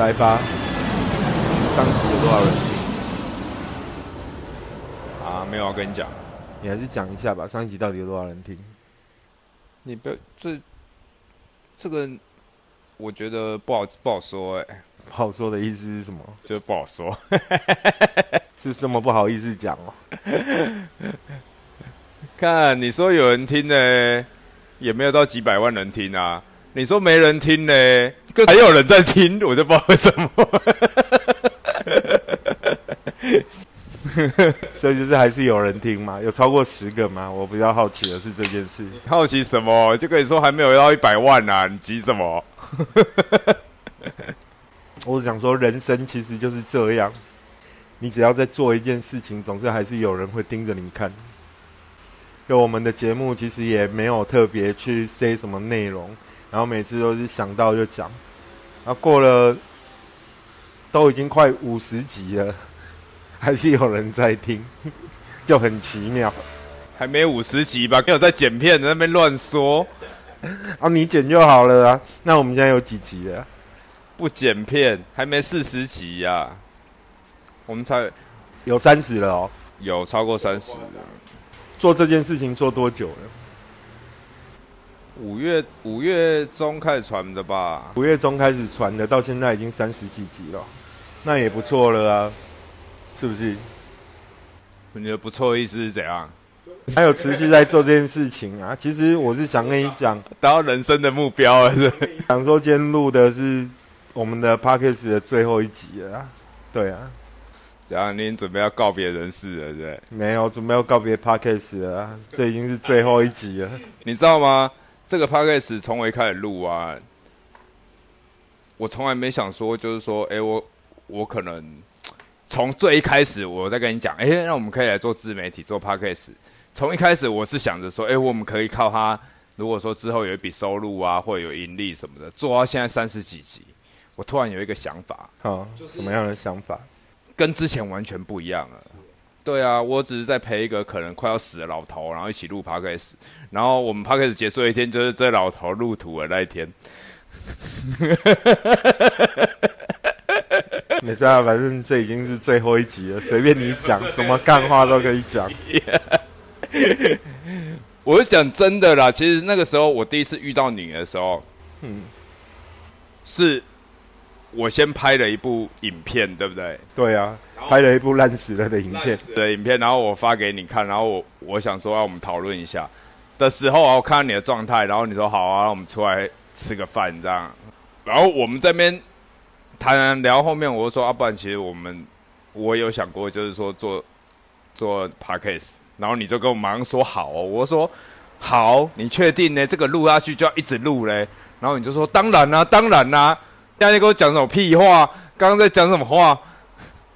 来吧，上集有多少人听？啊，没有我跟你讲，你还是讲一下吧，上一集到底有多少人听？你不要这这个，我觉得不好不好说哎、不好说的意思是什么？就是不好说。是这么不好意思讲哦？看你说有人听呢，也没有到几百万人听啊。你说没人听呢，可还有人在听，我就不知道为什么。所以就是还是有人听吗？有超过十个吗？我比较好奇的是这件事。好奇什么？就跟你说还没有到一百万啊，你急什么？我想说，人生其实就是这样，你只要在做一件事情，总是还是有人会盯着你看。就我们的节目其实也没有特别去 say 什么内容，然后每次都是想到就讲，然后过了都已经快五十集了，还是有人在听，就很奇妙。还没五十集吧？没有在剪片，在那边乱说，啊，你剪就好了啊。那我们现在有几集了？不剪片，还没四十集呀、我们才有三十了哦。有超过三十了。做这件事情做多久了？五月五月中开始传的吧？五月中开始传的，到现在已经三十几集了，那也不错了啊，是不是？你的不错的意思是怎样？还有持续在做这件事情啊。其实我是想跟你讲，达到人生的目标了，是不是？想说今天录的是我们的 p o d c a s t 的最后一集了啊。对啊，怎样？你已经准备要告别人世了，对？没有准备要告别 p o d c a s t 了啊，这已经是最后一集了。你知道吗？这个 podcast 从我一开始录啊，我从来没想说，就是说，哎、我我可能从最一开始我在跟你讲，哎、那我们可以来做自媒体，做 podcast。从一开始我是想着说，哎、我们可以靠它，如果说之后有一笔收入啊，或者有盈利什么的，做到现在三十几集，我突然有一个想法，好，什么样的想法？跟之前完全不一样了。对啊，我只是在陪一个可能快要死的老头，然后一起录 podcast，然后我们 podcast 结束的一天，就是这老头入土的那一天。没事啊，反正这已经是最后一集了，随便你讲，什么干话都可以讲。我是讲真的啦，其实那个时候我第一次遇到你的时候，嗯，是我先拍了一部影片，对不对？对啊，拍了一部烂死了的影片。的影片，然后我发给你看，然后我我想说让我们讨论一下的时候啊，我看到你的状态，然后你说好啊，让我们出来吃个饭这样，然后我们这边谈聊后面，我就说啊，不然其实我们我有想过，就是说做做 podcast，然后你就跟我马上说好哦，我说好，你确定呢？这个录下去就要一直录嘞？然后你就说当然啦、当然啦、大家跟我讲什么屁话？刚刚在讲什么话？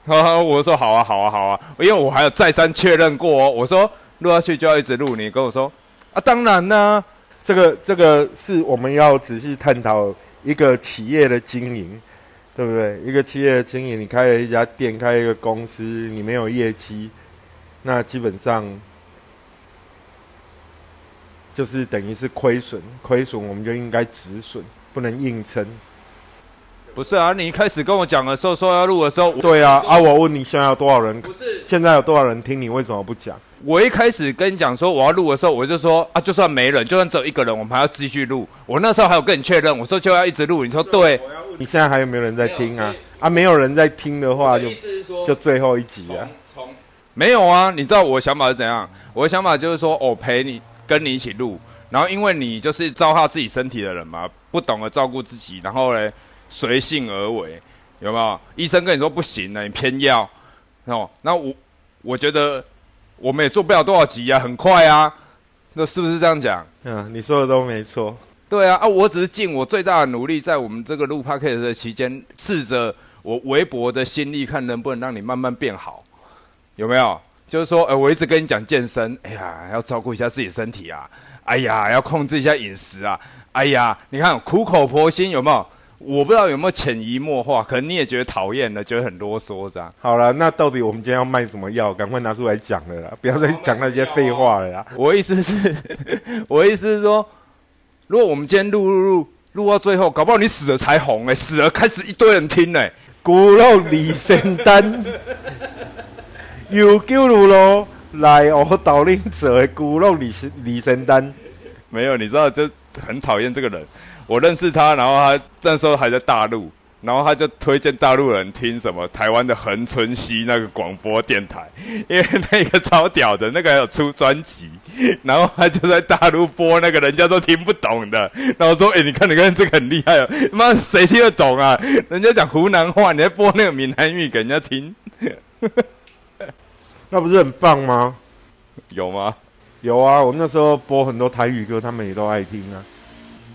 啊，我说好啊，好啊，好啊，因为我还有再三确认过哦。我说录下去就要一直录，你跟我说啊，当然呢、这个这个是我们要仔细探讨一个企业的经营，对不对？一个企业的经营，你开了一家店，开一个公司，你没有业绩，那基本上就是等于是亏损，亏损我们就应该止损，不能硬撑。不是啊，你一开始跟我讲的时候说要录的时候，对啊，啊，我问你现在有多少人？不是现在有多少人听你？为什么不讲？我一开始跟你讲说我要录的时候，我就说啊，就算没人，就算只有一个人，我们还要继续录。我那时候还有跟你确认，我说就要一直录，你说对。你现在还有没有人在听啊？啊，没有人在听的话，就就最后一集啊。从没有啊，你知道我的想法是怎样？我的想法就是说，我陪你跟你一起录，然后因为你就是糟蹋自己身体的人嘛，不懂得照顾自己，然后嘞随性而为，有没有？医生跟你说不行了，你偏要哦。那我我觉得我们也做不了多少集啊，很快啊，那是不是这样讲？嗯，你说的都没错。对啊，啊，我只是尽我最大的努力，在我们这个录 p o d c a s t 的期间，试着我微薄的心力，看能不能让你慢慢变好，有没有？就是说，呃，我一直跟你讲健身，哎呀，要照顾一下自己身体啊，哎呀，要控制一下饮食啊，哎呀，你看苦口婆心有没有？我不知道有没有潜移默化，可能你也觉得讨厌了，觉得很啰嗦这样。好了，那到底我们今天要卖什么药？赶快拿出来讲了啦，不要再讲那些废话了啦。我意思是，我意思是说，如果我们今天录录录，录到最后，搞不好你死了才红哎，死了开始一堆人听哎。骨肉李圣丹，有救路咯，来我导令者的古老李李圣丹。没有，你知道就很讨厌这个人。我认识他，然后他那时候还在大陆。然后他就推荐大陆人听什么台湾的恒春熙那个广播电台，因为那个超屌的，那个有出专辑，然后他就在大陆播那个人家都听不懂的，然后说：“哎，你看你看这个很厉害哦，妈谁听得懂啊？人家讲湖南话，你还播那个闽南语给人家听，那不是很棒吗？有吗？有啊，我们那时候播很多台语歌，他们也都爱听啊。”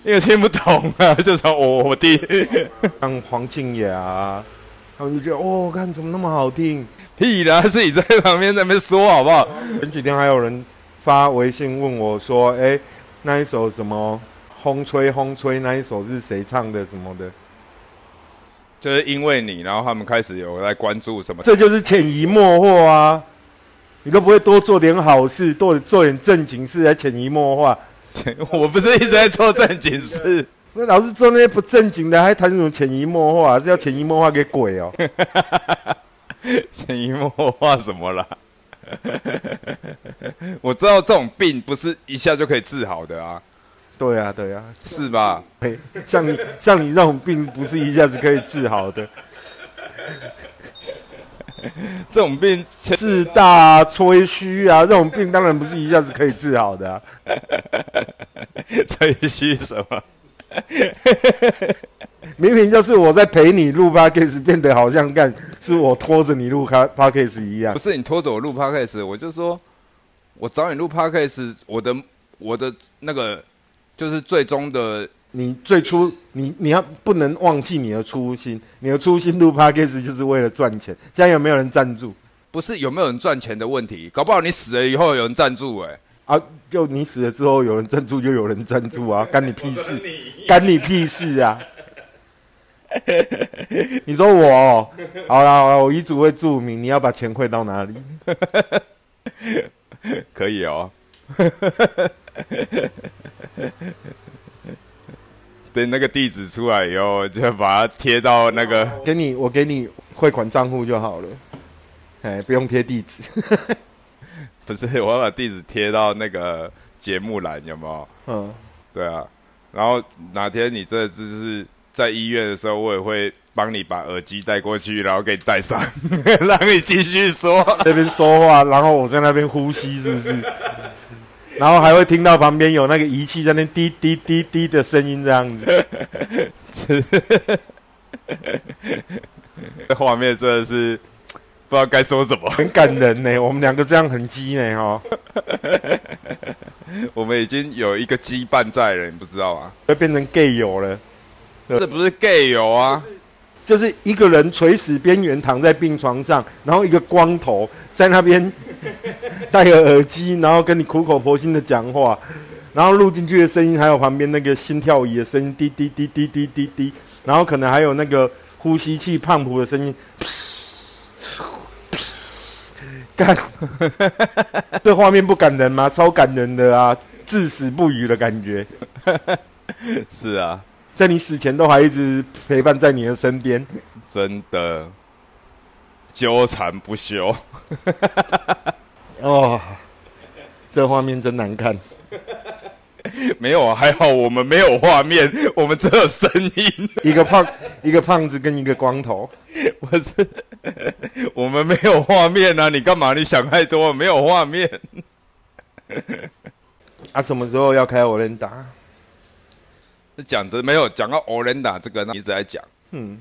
因为听不懂啊，就说我我弟 像黄静雅，啊他们就觉得哦，看怎么那么好听，屁啦，是你在旁边在那边说好不好？前几天还有人发微信问我说：“哎，那一首什么风吹风吹那一首是谁唱的？什么的？”就是因为你，然后他们开始有在关注什么？这就是潜移默化啊！你都不会多做点好事，多做点正经事来潜移默化。我不是一直在做正经事，那老是做那些不正经的，还谈什么潜移默化？是要潜移默化给鬼哦？潜移默化什么啦？我知道这种病不是一下就可以治好的啊。对啊，对啊，是吧？像你像你这种病，不是一下子可以治好的。这种病自大吹嘘啊，这种病当然不是一下子可以治好的。吹嘘什么？明明就是我在陪你录 podcast，变得好像干是我拖着你录 podcast 一样。不是你拖着我录 podcast，我就说我找你录 podcast，我的我的那个就是最终的。你最初，你你要不能忘记你的初心，你的初心录 podcast 就是为了赚钱。现在有没有人赞助？不是有没有人赚钱的问题，搞不好你死了以后有人赞助哎啊！就你死了之后有人赞助，就有人赞助啊，干你屁事，干你屁事啊！你说我好了好了，我遗嘱会注明，你要把钱汇到哪里？可以哦。等那个地址出来以后，就把它贴到那个。给你，我给你汇款账户就好了。哎，不用贴地址。不是，我要把地址贴到那个节目栏，有没有？嗯，对啊。然后哪天你这只是在医院的时候，我也会帮你把耳机带过去，然后给你戴上，让你继续说那边说话，然后我在那边呼吸，是不是？然后还会听到旁边有那个仪器在那滴滴滴滴的声音，这样子。这画面真的是不知道该说什么，很感人呢。我们两个这样很鸡呢，哦。我们已经有一个羁绊在了，你不知道吗？会变成 gay 友了。这不是 gay 友啊。就是一个人垂死边缘躺在病床上，然后一个光头在那边 戴个耳机，然后跟你苦口婆心的讲话，然后录进去的声音还有旁边那个心跳仪的声音，滴滴滴滴滴滴滴，然后可能还有那个呼吸器胖虎的声音，干，这画面不感人吗？超感人的啊，至死不渝的感觉，是啊。在你死前都还一直陪伴在你的身边，真的纠缠不休。哦，这画面真难看。没有啊，还好我们没有画面，我们只有声音。一个胖，一个胖子跟一个光头。我是，我们没有画面啊！你干嘛？你想太多，没有画面。啊，什么时候要开我连打？讲着没有讲到 Olenda 这个，一直在讲。嗯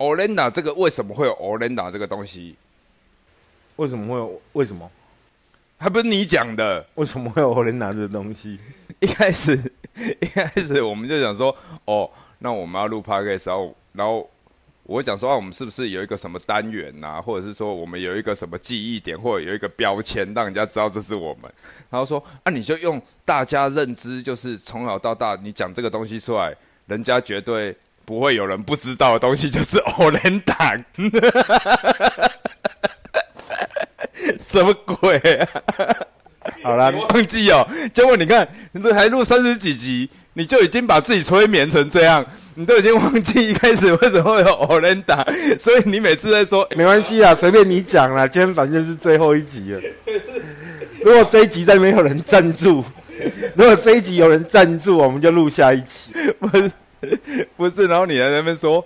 ，Olenda 这个为什么会有 Olenda 这个东西？为什么会有？为什么？还不是你讲的？为什么会有 Olenda 这个东西？一开始，一开始我们就想说，哦，那我们要录 podcast，然后，然后。我讲说啊，我们是不是有一个什么单元呐，或者是说我们有一个什么记忆点，或者有一个标签，让人家知道这是我们。然后说啊，你就用大家认知，就是从小到大，你讲这个东西出来，人家绝对不会有人不知道的东西，就是偶然党。什么鬼？啊？好啦，忘记哦。结果你看，你这还录三十几集。你就已经把自己催眠成这样，你都已经忘记一开始为什么会有欧伦达，所以你每次在说没关系啊，随便你讲啦。今天反正是最后一集了。如果这一集再没有人赞助，如果这一集有人赞助，我们就录下一集。不 是 不是，然后你在那边说，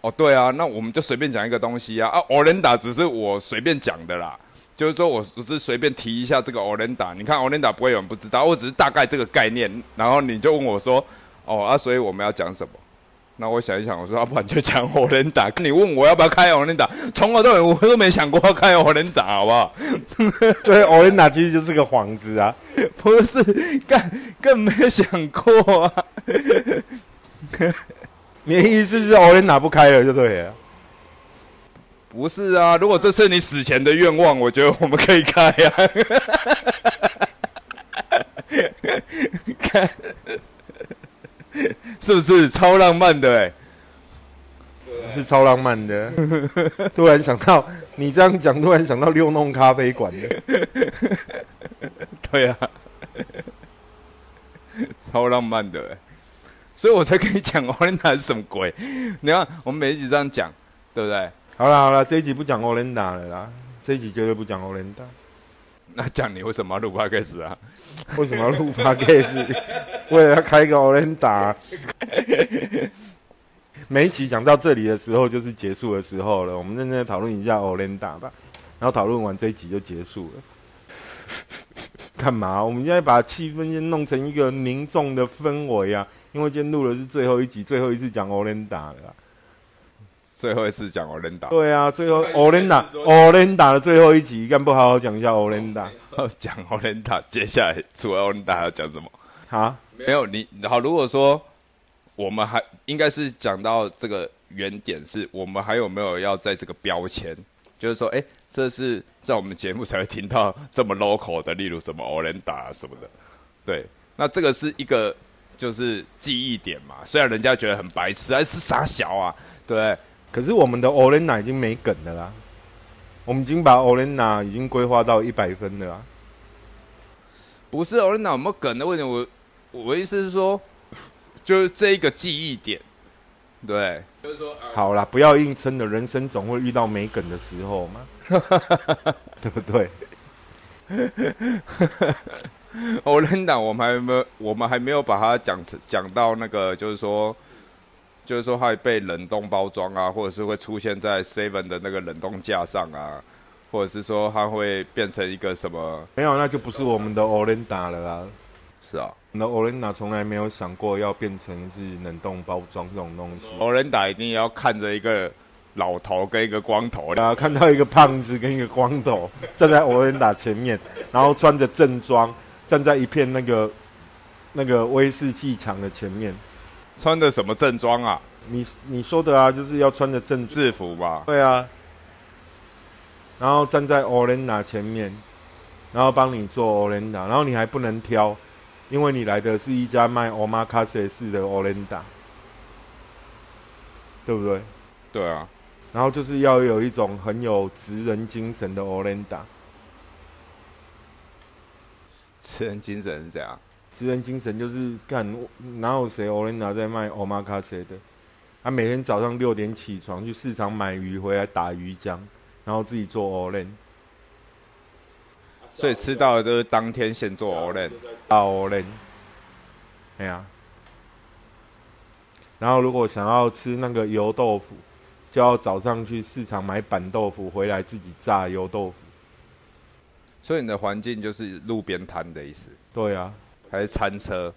哦对啊，那我们就随便讲一个东西啊啊，欧伦达只是我随便讲的啦。就是说，我只是随便提一下这个 Orenda，你看 Orenda 不会有人不知道，我只是大概这个概念。然后你就问我说：“哦啊，所以我们要讲什么？”那我想一想，我说：“要不然就讲 Olinda。”你问我要不要开 Olinda，从头到尾我都没想过要开 Olinda，好不好？所以 Olinda 其实就是个幌子啊，不是，更更没有想过啊。你的意思是 Olinda 不开了就对了。不是啊，如果这是你死前的愿望，我觉得我们可以开啊。看，是不是超浪漫的？哎，是超浪漫的。突然想到你这样讲，突然想到六弄咖啡馆的。对啊，超浪漫的，所以我才跟你讲，onda 是什么鬼？你看，我们每一集这样讲，对不对？好了好了，这一集不讲 onda 了啦，这一集绝对不讲 onda。那讲你为什么要录 podcast 啊？为什么要录 podcast？为了要开一个欧伦达。每一集讲到这里的时候，就是结束的时候了。我们认真讨论一下 onda 吧，然后讨论完这一集就结束了。干嘛？我们现在把气氛先弄成一个凝重的氛围啊！因为今天录的是最后一集，最后一次讲欧伦达了。最后一次讲欧伦达，对啊，最后欧伦达，欧伦达的最后一集，干不好好讲一下欧伦达？讲欧伦达，接下来除了欧伦达要讲什么？啊，没有你好。如果说我们还应该是讲到这个原点，是我们还有没有要在这个标签？就是说，哎，这是在我们节目才会听到这么 local 的，例如什么欧伦达什么的。对，那这个是一个就是记忆点嘛。虽然人家觉得很白痴，还是傻小啊，对。可是我们的 Olena 已经没梗的啦，我们已经把 Olena 已经规划到一百分了啦。不是 Olena 有没有梗的问题，我我意思是说，就是这一个记忆点，对，就是说，好啦，不要硬撑的，人生总会遇到没梗的时候嘛，对不对？Olena 我们还没有，我们还没有把它讲讲到那个，就是说。就是说，会被冷冻包装啊，或者是会出现在 Seven 的那个冷冻架上啊，或者是说它会变成一个什么？没有，那就不是我们的 Orenda 了啦。是啊，那 Olinda 从来没有想过要变成是冷冻包装这种东西。Olinda 一定要看着一个老头跟一个光头，然后，看到一个胖子跟一个光头 站在 Olinda 前面，然后穿着正装站在一片那个那个威士忌墙的前面。穿的什么正装啊？你你说的啊，就是要穿着正制服吧？对啊。然后站在 Olenda 前面，然后帮你做 Olenda，然后你还不能挑，因为你来的是一家卖 Omakase 式的 Olenda，对不对？对啊。然后就是要有一种很有职人精神的 Olenda。职人精神是怎样？职人精神就是干，哪有谁 Olena 在卖 Omakase 的？他每天早上六点起床去市场买鱼回来打鱼浆，然后自己做 Olen。所以吃到的都是当天现做 Olen，大 Olen。哎呀，然后如果想要吃那个油豆腐，就要早上去市场买板豆腐回来自己炸油豆腐。所以你的环境就是路边摊的意思？对啊。还是餐车，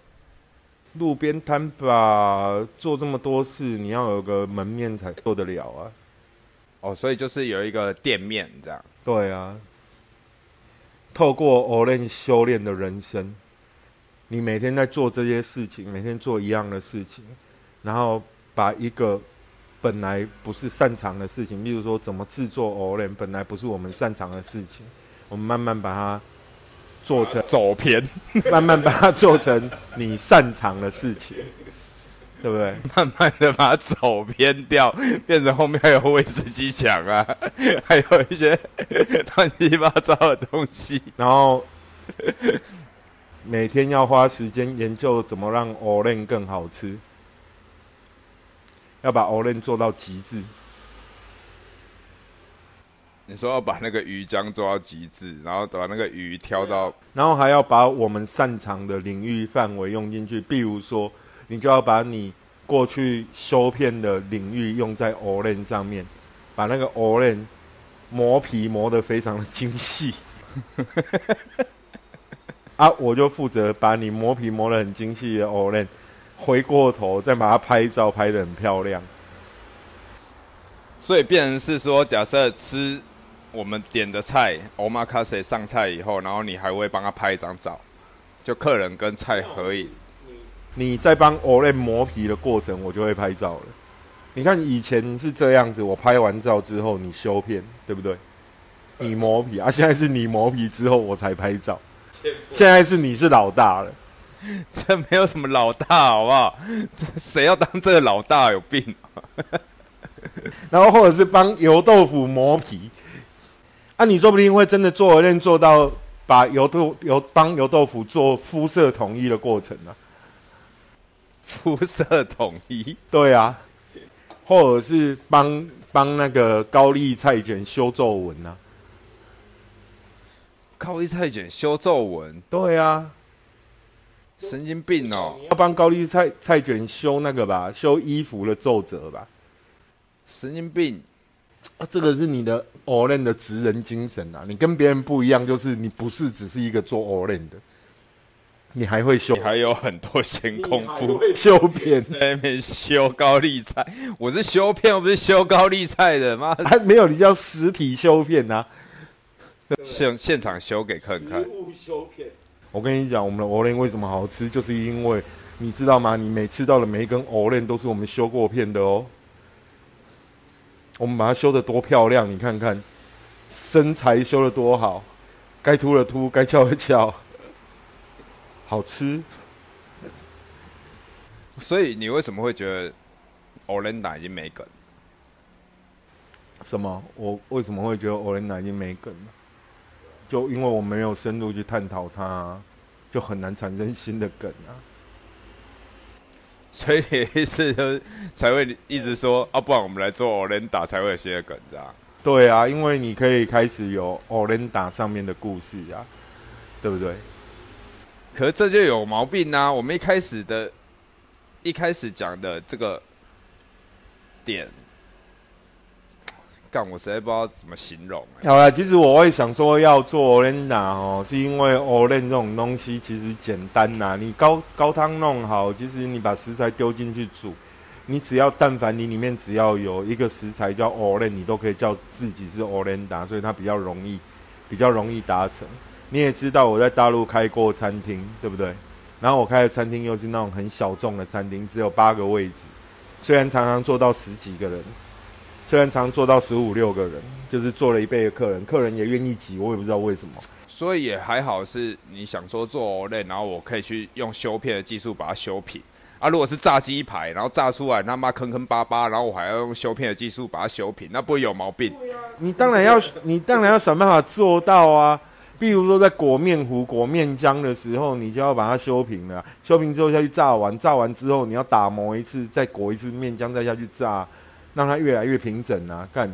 路边摊吧，做这么多事，你要有个门面才做得了啊。哦，所以就是有一个店面这样。对啊，透过 o l e n 修炼的人生，你每天在做这些事情，每天做一样的事情，然后把一个本来不是擅长的事情，例如说怎么制作 o l e n 本来不是我们擅长的事情，我们慢慢把它。做成走偏，慢慢把它做成你擅长的事情，对不对？慢慢的把它走偏掉，变成后面还有威士忌墙啊，还有一些乱七八糟的东西。然后，每天要花时间研究怎么让 Olen 更好吃，要把 Olen 做到极致。你说要把那个鱼浆做到极致，然后把那个鱼挑到，然后还要把我们擅长的领域范围用进去，比如说，你就要把你过去修片的领域用在 Olen 上面，把那个 Olen 磨皮磨得非常的精细。啊，我就负责把你磨皮磨得很精细的 Olen 回过头，再把它拍照拍得很漂亮。所以变成是说，假设吃。我们点的菜，omakase 上菜以后，然后你还会帮他拍一张照，就客人跟菜合影。你在帮 Olen 磨皮的过程，我就会拍照了。你看以前是这样子，我拍完照之后你修片，对不对？你磨皮啊，现在是你磨皮之后我才拍照。现在是你是老大了，这没有什么老大好不好？这谁要当这个老大有病？然后或者是帮油豆腐磨皮。啊你说不定会真的做而练做到把油豆油帮油豆腐做肤色统一的过程呢？肤色统一？对啊，或者是帮帮那个高丽菜卷修皱纹呢？高丽菜卷修皱纹？对啊，神经病哦！要帮高丽菜菜卷修那个吧，修衣服的皱褶吧？神经病！啊，这个是你的 Olen 的职人精神啊！你跟别人不一样，就是你不是只是一个做 Olen 的，你还会修，还有很多闲工夫修片，那边修高丽菜。我是修片，我不是修高丽菜的妈，还没有你叫实体修片呐，现现场修给看。修片，我跟你讲，我们的 Olen 为什么好吃，就是因为你知道吗？你每吃到的每一根 Olen 都是我们修过片的哦。我们把它修的多漂亮，你看看，身材修的多好，该凸的凸，该翘的翘，好吃。所以你为什么会觉得 Olenda 已经没梗？什么？我为什么会觉得 Olenda 已经没梗了？就因为我没有深入去探讨它，就很难产生新的梗啊。所以你的意思就是才会一直说啊，不然我们来做 Olenda 才会有新的梗，这样。对啊，因为你可以开始有 Olenda 上面的故事啊，对不对？可是这就有毛病啊！我们一开始的，一开始讲的这个点。干，我实在不知道怎么形容。好了，其实我会想说要做 Olenda 哦，是因为 Olen 这种东西其实简单呐。你高高汤弄好，其实你把食材丢进去煮，你只要但凡你里面只要有一个食材叫 Olen，你都可以叫自己是 Olenda，所以它比较容易，比较容易达成。你也知道我在大陆开过餐厅，对不对？然后我开的餐厅又是那种很小众的餐厅，只有八个位置，虽然常常做到十几个人。虽然常做到十五六个人，就是做了一倍的客人，客人也愿意挤，我也不知道为什么。所以也还好，是你想说做 Olay，然后我可以去用修片的技术把它修平。啊，如果是炸鸡排，然后炸出来他妈坑坑巴巴，然后我还要用修片的技术把它修平，那不会有毛病？你当然要，你当然要想办法做到啊。比如说在裹面糊、裹面浆的时候，你就要把它修平了。修平之后下去炸完，炸完之后你要打磨一次，再裹一次面浆，再下去炸。让它越来越平整啊！干，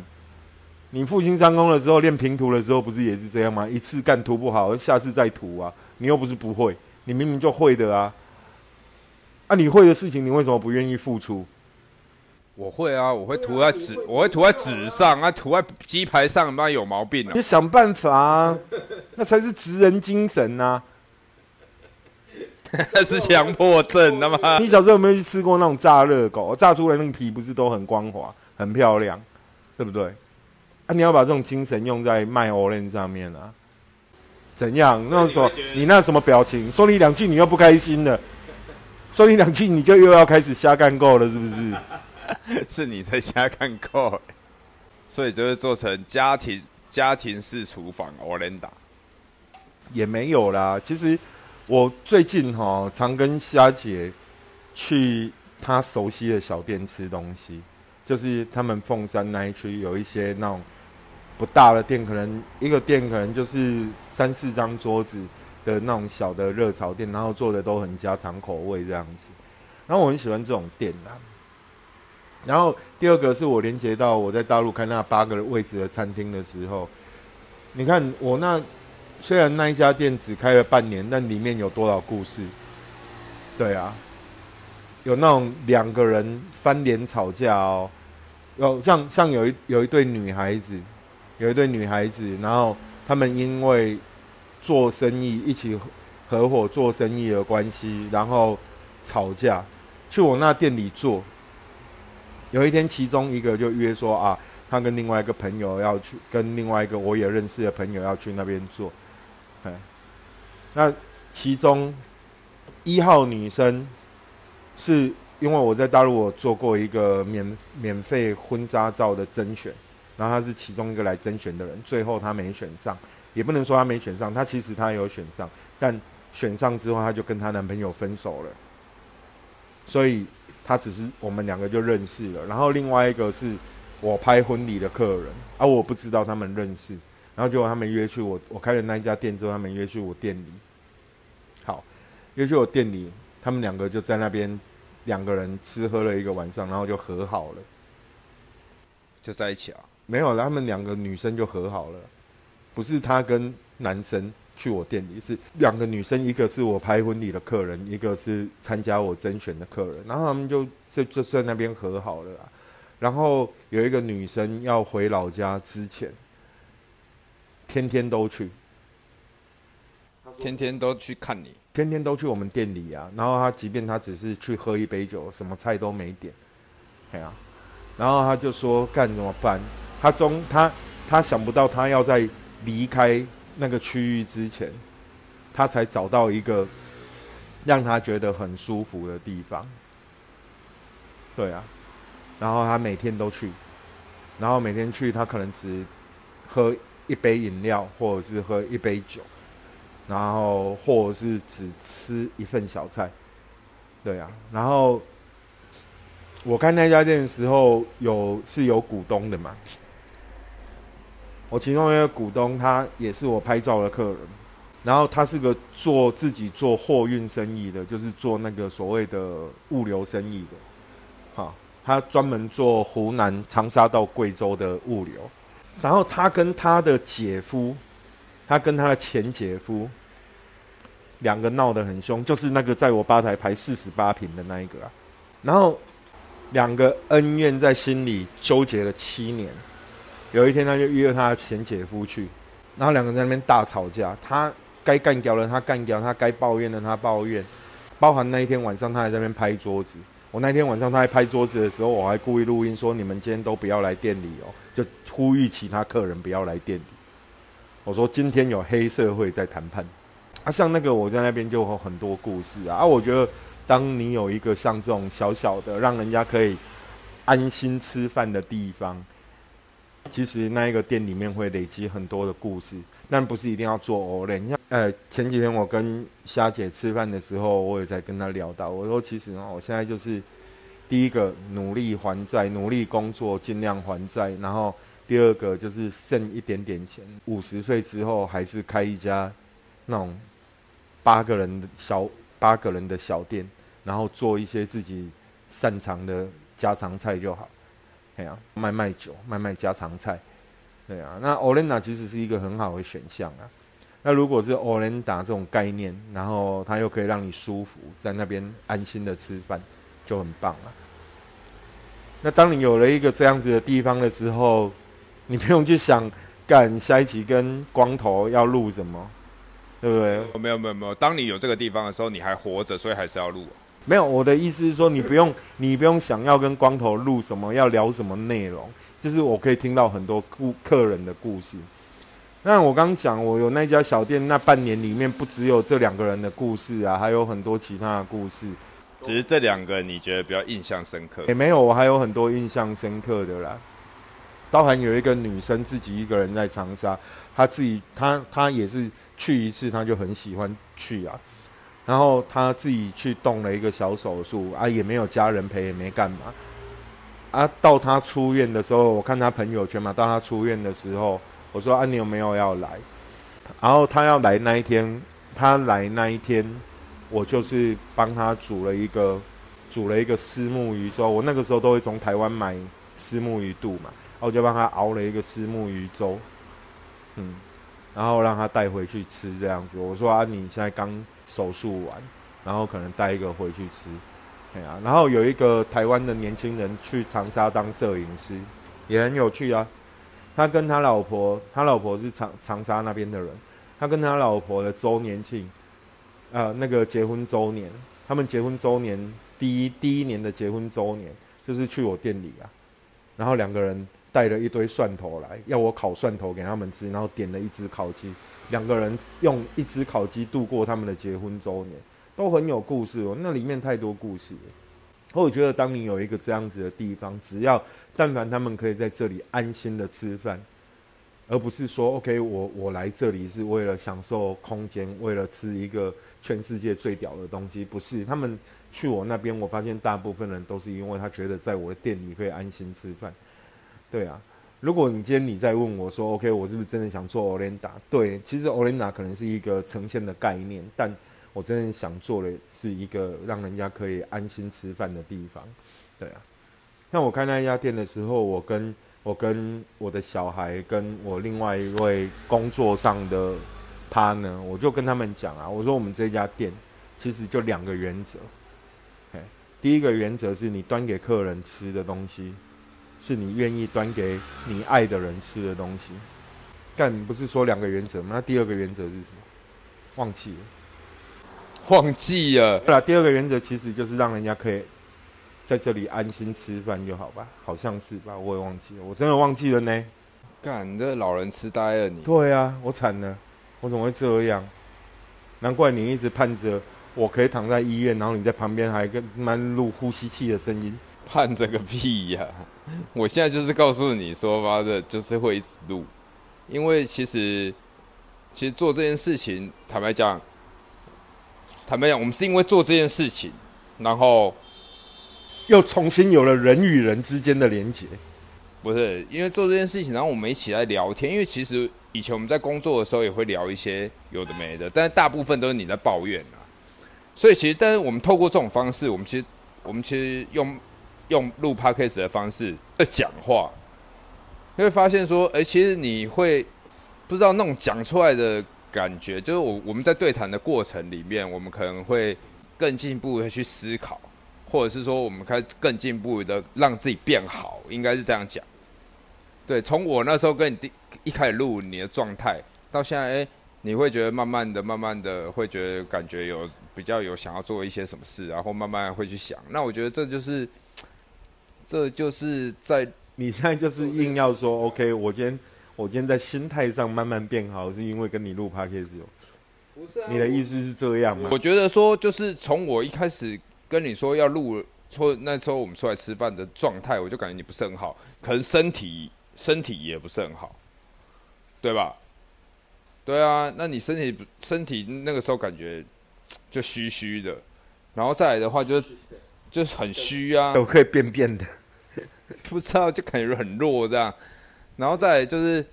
你复兴三公的时候练平涂的时候，不是也是这样吗？一次干涂不好，下次再涂啊！你又不是不会，你明明就会的啊！啊，你会的事情，你为什么不愿意付出？我会啊，我会涂在纸，我会涂在纸上啊，涂在鸡排上，妈有毛病啊！你想办法啊，那才是职人精神呐！那 是强迫症，那么你小时候有没有去吃过那种炸热狗？炸出来那个皮不是都很光滑、很漂亮，对不对？啊，你要把这种精神用在卖 o e n 上面啊？怎样？那什么？你那什么表情？说你两句你又不开心了，说你两句你就又要开始瞎干够了，是不是？是你在瞎干够，所以就会做成家庭家庭式厨房 o l e n 也没有啦，其实。我最近哈常跟虾姐去她熟悉的小店吃东西，就是他们凤山那一区有一些那种不大的店，可能一个店可能就是三四张桌子，的那种小的热炒店，然后做的都很家常口味这样子。然后我很喜欢这种店啊。然后第二个是我连接到我在大陆开那八个位置的餐厅的时候，你看我那虽然那一家店只开了半年，但里面有多少故事？对啊，有那种两个人翻脸吵架哦，有像像有一有一对女孩子，有一对女孩子，然后他们因为做生意一起合伙做生意的关系，然后吵架，去我那店里做。有一天，其中一个就约说啊，他跟另外一个朋友要去，跟另外一个我也认识的朋友要去那边做。哎，那其中一号女生是因为我在大陆我做过一个免免费婚纱照的甄选，然后她是其中一个来甄选的人，最后她没选上，也不能说她没选上，她其实她有选上，但选上之后她就跟她男朋友分手了，所以。她只是我们两个就认识了，然后另外一个是我拍婚礼的客人，而我不知道他们认识，然后结果他们约去我我开了那一家店之后，他们约去我店里，好，约去我店里，他们两个就在那边两个人吃喝了一个晚上，然后就和好了，就在一起啊？没有，他们两个女生就和好了，不是他跟男生。去我店里是两个女生，一个是我拍婚礼的客人，一个是参加我甄选的客人，然后他们就就就在那边和好了。然后有一个女生要回老家之前，天天都去，天天都去看你，天天都去我们店里啊。然后他即便他只是去喝一杯酒，什么菜都没点，哎呀，然后他就说干怎么办？他中他他想不到他要在离开。那个区域之前，他才找到一个让他觉得很舒服的地方。对啊，然后他每天都去，然后每天去，他可能只喝一杯饮料，或者是喝一杯酒，然后或者是只吃一份小菜。对啊，然后我开那家店的时候，有是有股东的嘛。我其中一个股东，他也是我拍照的客人，然后他是个做自己做货运生意的，就是做那个所谓的物流生意的，好，他专门做湖南长沙到贵州的物流，然后他跟他的姐夫，他跟他的前姐夫，两个闹得很凶，就是那个在我吧台排四十八平的那一个，然后两个恩怨在心里纠结了七年。有一天，他就约他前姐夫去，然后两个人在那边大吵架。他该干掉了，他干掉；他该抱怨的，他抱怨。包含那一天晚上，他还在那边拍桌子。我那天晚上他在拍桌子的时候，我还故意录音说：“你们今天都不要来店里哦，就呼吁其他客人不要来店里。”我说：“今天有黑社会在谈判。”啊，像那个我在那边就有很多故事啊。啊，我觉得当你有一个像这种小小的，让人家可以安心吃饭的地方。其实那一个店里面会累积很多的故事，但不是一定要做 o l 你像，呃，前几天我跟虾姐吃饭的时候，我也在跟她聊到，我说其实哦，我现在就是第一个努力还债，努力工作，尽量还债，然后第二个就是剩一点点钱，五十岁之后还是开一家那种八个人的小八个人的小店，然后做一些自己擅长的家常菜就好。对啊，卖卖酒，卖卖家常菜，对啊。那 o l e n d a 其实是一个很好的选项啊。那如果是 o l e n d a 这种概念，然后它又可以让你舒服，在那边安心的吃饭，就很棒了。那当你有了一个这样子的地方的时候，你不用去想干下一集跟光头要录什么，对不对？没有没有没有，当你有这个地方的时候，你还活着，所以还是要录。没有，我的意思是说，你不用，你不用想要跟光头录什么，要聊什么内容，就是我可以听到很多顾客人的故事。那我刚讲，我有那家小店，那半年里面不只有这两个人的故事啊，还有很多其他的故事。只是这两个你觉得比较印象深刻？也没有，我还有很多印象深刻的啦。包含有一个女生自己一个人在长沙，她自己，她她也是去一次，她就很喜欢去啊。然后他自己去动了一个小手术啊，也没有家人陪，也没干嘛啊。到他出院的时候，我看他朋友圈嘛。到他出院的时候，我说：“啊，你有没有要来？”然后他要来那一天，他来那一天，我就是帮他煮了一个煮了一个丝木鱼粥。我那个时候都会从台湾买丝木鱼肚嘛，然后我就帮他熬了一个丝木鱼粥，嗯，然后让他带回去吃这样子。我说啊，你现在刚手术完，然后可能带一个回去吃，对啊。然后有一个台湾的年轻人去长沙当摄影师，也很有趣啊。他跟他老婆，他老婆是长长沙那边的人。他跟他老婆的周年庆，呃，那个结婚周年，他们结婚周年第一第一年的结婚周年，就是去我店里啊，然后两个人带了一堆蒜头来，要我烤蒜头给他们吃，然后点了一只烤鸡，两个人用一只烤鸡度过他们的结婚周年，都很有故事哦，那里面太多故事了。我觉得当你有一个这样子的地方，只要但凡他们可以在这里安心的吃饭。而不是说，OK，我我来这里是为了享受空间，为了吃一个全世界最屌的东西，不是。他们去我那边，我发现大部分人都是因为他觉得在我的店里可以安心吃饭。对啊，如果你今天你在问我说，OK，我是不是真的想做 o l e n d a 对，其实 o l e n d a 可能是一个呈现的概念，但我真的想做的是一个让人家可以安心吃饭的地方。对啊，像我开那家店的时候，我跟我跟我的小孩，跟我另外一位工作上的他呢我就跟他们讲啊，我说我们这家店其实就两个原则，哎，第一个原则是你端给客人吃的东西，是你愿意端给你爱的人吃的东西。但不是说两个原则吗？那第二个原则是什么？忘记了，忘记了。对了，第二个原则其实就是让人家可以。在这里安心吃饭就好吧，好像是吧，我也忘记了，我真的忘记了呢。干，这老人痴呆了你。对啊，我惨了，我怎么会这样？难怪你一直盼着我可以躺在医院，然后你在旁边还跟蛮录呼吸器的声音。盼这个屁呀！我现在就是告诉你说，妈的，就是会一直录，因为其实其实做这件事情，坦白讲，坦白讲，我们是因为做这件事情，然后。又重新有了人与人之间的连接，不是因为做这件事情，然后我们一起来聊天。因为其实以前我们在工作的时候也会聊一些有的没的，但是大部分都是你在抱怨啊。所以其实，但是我们透过这种方式，我们其实我们其实用用录 podcast 的方式在讲话，你会发现说，哎，其实你会不知道那种讲出来的感觉，就是我我们在对谈的过程里面，我们可能会更进一步的去思考。或者是说，我们开始更进一步的让自己变好，应该是这样讲。对，从我那时候跟你第一开始录你的状态，到现在，哎，你会觉得慢慢的、慢慢的会觉得感觉有比较有想要做一些什么事，然后慢慢会去想。那我觉得这就是，这就是在你现在就是硬要说，OK，我今天我今天在心态上慢慢变好，是因为跟你录 p a r k 不是？你的意思是这样吗？我觉得说，就是从我一开始。跟你说要录，说那时候我们出来吃饭的状态，我就感觉你不是很好，可能身体身体也不是很好，对吧？对啊，那你身体身体那个时候感觉就虚虚的，然后再来的话就就是很虚啊，都可以变变的，不知道就感觉很弱这样，然后再就是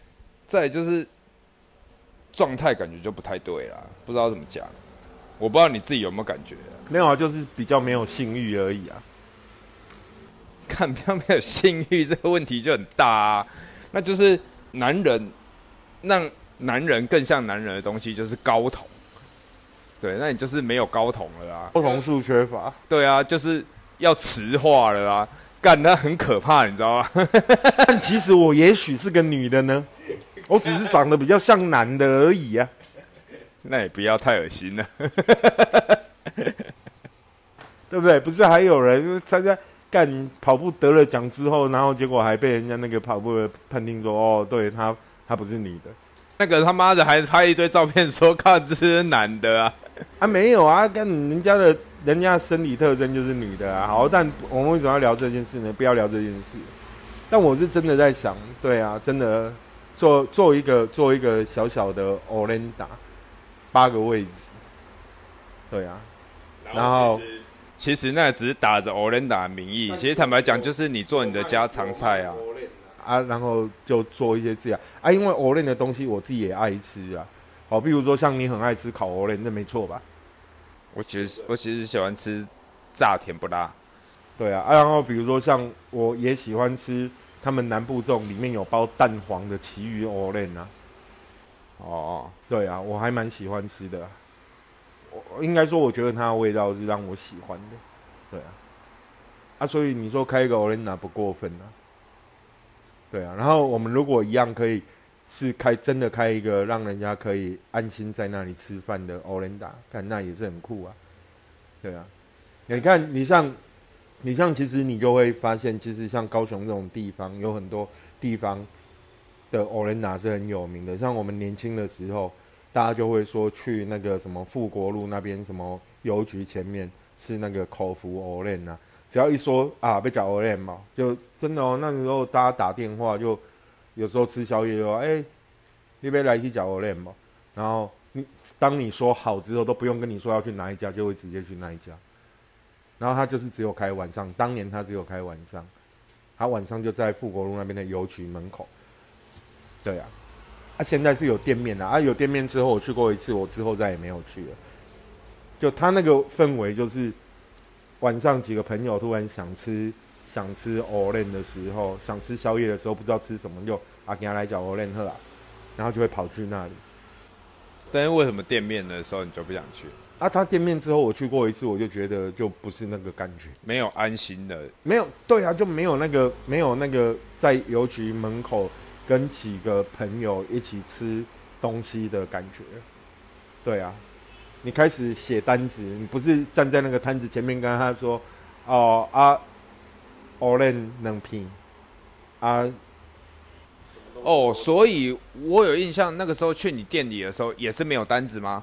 再就是状态感觉就不太对了，不知道怎么讲。我不知道你自己有没有感觉？没有啊，就是比较没有性欲而已啊。看，比较没有性欲这个问题就很大啊。那就是男人让男人更像男人的东西就是睾酮。对，那你就是没有睾酮了啊。睾酮素缺乏。对啊，就是要磁化了啊。干，那很可怕，你知道吗？但其实我也许是个女的呢，我只是长得比较像男的而已啊。那也不要太恶心了，对不对？不是还有人参加干跑步得了奖之后，然后结果还被人家那个跑步的判定说：“哦，对他，他不是女的。”那个他妈的还拍一堆照片说：“看这是男的啊！”啊，没有啊，跟人家的人家生理特征就是女的啊。好，但我们为什么要聊这件事呢？不要聊这件事。但我是真的在想，对啊，真的做做一个做一个小小的 Orenda，。八个位置，对啊，然后其实那只是打着 Orenda 的名义，其实坦白讲，就是你做你的家常菜啊，啊，然后就做一些这样啊，因为 Olinda 的东西我自己也爱吃啊，好，比如说像你很爱吃烤欧蕾，那没错吧？我其实我其实喜欢吃炸甜不辣。对啊，然后比如说像我也喜欢吃他们南部这种里面有包蛋黄的奇鱼欧蕾啊。哦，对啊，我还蛮喜欢吃的、我应该说，我觉得它的味道是让我喜欢的。对啊，啊，所以你说开一个 Olena 不过分啊。对啊，然后我们如果一样可以是开真的开一个让人家可以安心在那里吃饭的 Olena，看那也是很酷啊。对啊，你看你像你像，其实你就会发现，其实像高雄这种地方，有很多地方的 Olena 是很有名的。像我们年轻的时候，大家就会说去那个什么富国路那边什么邮局前面吃那个口服 Olena，只要一说啊被叫 Olena 嘛，就真的哦，那时候大家打电话就有时候吃宵夜就说，哎、你别来去讲 Olena 嘛，然后你当你说好之后，都不用跟你说要去哪一家，就会直接去那一家。然后他就是只有开晚上，当年他只有开晚上，他晚上就在富国路那边的邮局门口。对啊，啊现在是有店面的啊，有店面之后我去过一次，我之后再也没有去了。就他那个氛围，就是晚上几个朋友突然想吃想吃 e n 的时候，想吃宵夜的时候，不知道吃什么，就啊给他来讲 e n 喝啊，然后就会跑去那里。但是为什么店面的时候你就不想去？啊，他店面之后我去过一次，我就觉得就不是那个感觉。没有安心的，没有，对啊，就没有那个没有那个在邮局门口跟几个朋友一起吃东西的感觉。对啊，你开始写单子，你不是站在那个摊子前面跟他说，哦啊 a n 能拼啊，哦，所以我有印象，那个时候去你店里的时候也是没有单子吗？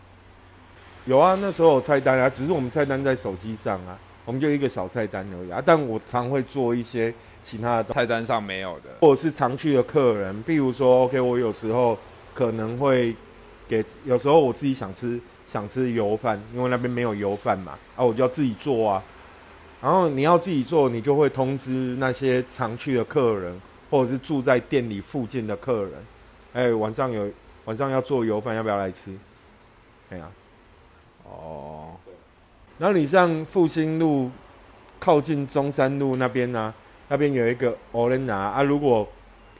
有啊，那时候有菜单啊，只是我们菜单在手机上啊，我们就一个小菜单而已啊。但我常会做一些其他的。菜单上没有的。或者是常去的客人，比如说，OK，我有时候可能会给，有时候我自己想吃想吃油饭，因为那边没有油饭嘛，啊，我就要自己做啊。然后你要自己做，你就会通知那些常去的客人，或者是住在店里附近的客人，哎，晚上有晚上要做油饭，要不要来吃？哎呀、哦，然后你像复兴路靠近中山路那边呢、那边有一个 Olena 啊，如果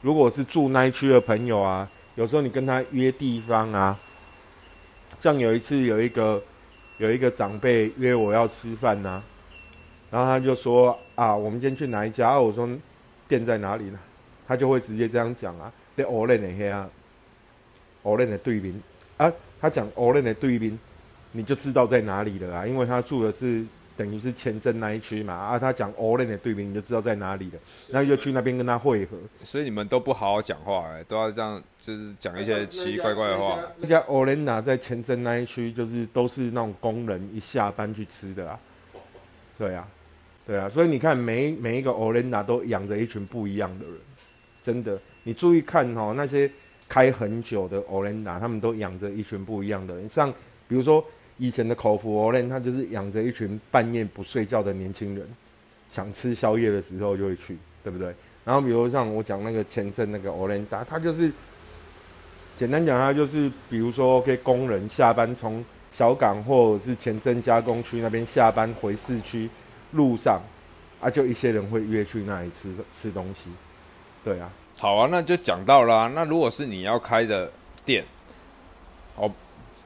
如果是住那一区的朋友啊，有时候你跟他约地方啊，像有一次有一个有一个长辈约我要吃饭呐、然后他就说啊，我们今天去哪一家？啊、我说店在哪里呢？他就会直接这样讲啊，在 Olena 的黑啊，Olena 的对面啊，他讲 Olena 的对面。你就知道在哪里了啊，因为他住的是等于是前镇那一区嘛，啊，他讲 o r a n 的对面，你就知道在哪里了，然后就去那边跟他会合。所以你们都不好好讲话、哎，都要这样，就是讲一些奇奇怪怪的话。那家 Olen 啊在前镇那一区，就是都是那种工人一下班去吃的啊。对啊，对啊，所以你看每每一个 o r a n a 都养着一群不一样的人，真的，你注意看哦，那些开很久的 o r a n a 他们都养着一群不一样的人，像比如说。以前的口服 o l e n 他就是养着一群半夜不睡觉的年轻人，想吃宵夜的时候就会去，对不对？然后比如像我讲那个前阵那个 o l e n 他他就是简单讲，他就是比如说 OK 工人下班从小港或者是前镇加工区那边下班回市区路上啊，就一些人会约去那里吃吃东西，对啊。好啊，那就讲到啦、那如果是你要开的店，哦，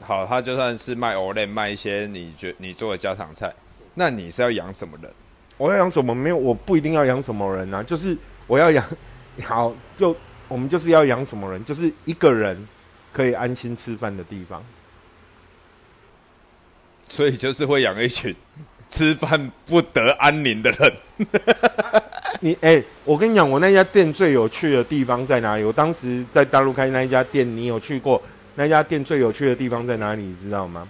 好，他就算是卖 o l e 卖一些你觉你做的家常菜，那你是要养什么人？我要养什么？没有，我不一定要养什么人啊，就是我要养，好，就我们就是要养什么人，就是一个人可以安心吃饭的地方。所以就是会养一群吃饭不得安宁的人。你哎、我跟你讲，我那家店最有趣的地方在哪里？我当时在大陆开那一家店，你有去过？那家店最有趣的地方在哪里？你知道吗？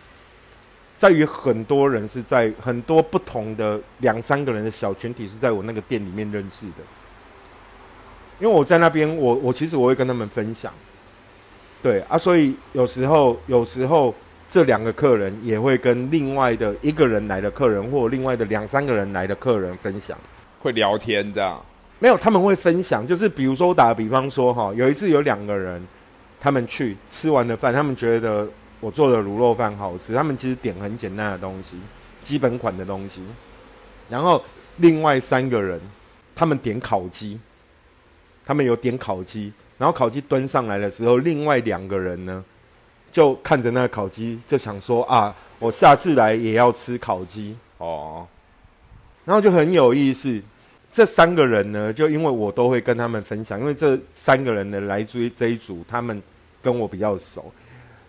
在于很多人是在很多不同的两三个人的小群体是在我那个店里面认识的。因为我在那边，我我其实我会跟他们分享，对啊，所以有时候有时候这两个客人也会跟另外的一个人来的客人，或另外的两三个人来的客人分享。会聊天这样，没有，他们会分享，就是比如说我打个比方说哈，有一次有两个人，他们去吃完的饭，他们觉得我做的卤肉饭好吃。他们其实点很简单的东西，基本款的东西。然后另外三个人，他们点烤鸡，他们有点烤鸡。然后烤鸡端上来的时候，另外两个人呢，就看着那个烤鸡，就想说啊，我下次来也要吃烤鸡哦。然后就很有意思，这三个人呢，就因为我都会跟他们分享，因为这三个人呢来自于这一组，他们跟我比较熟，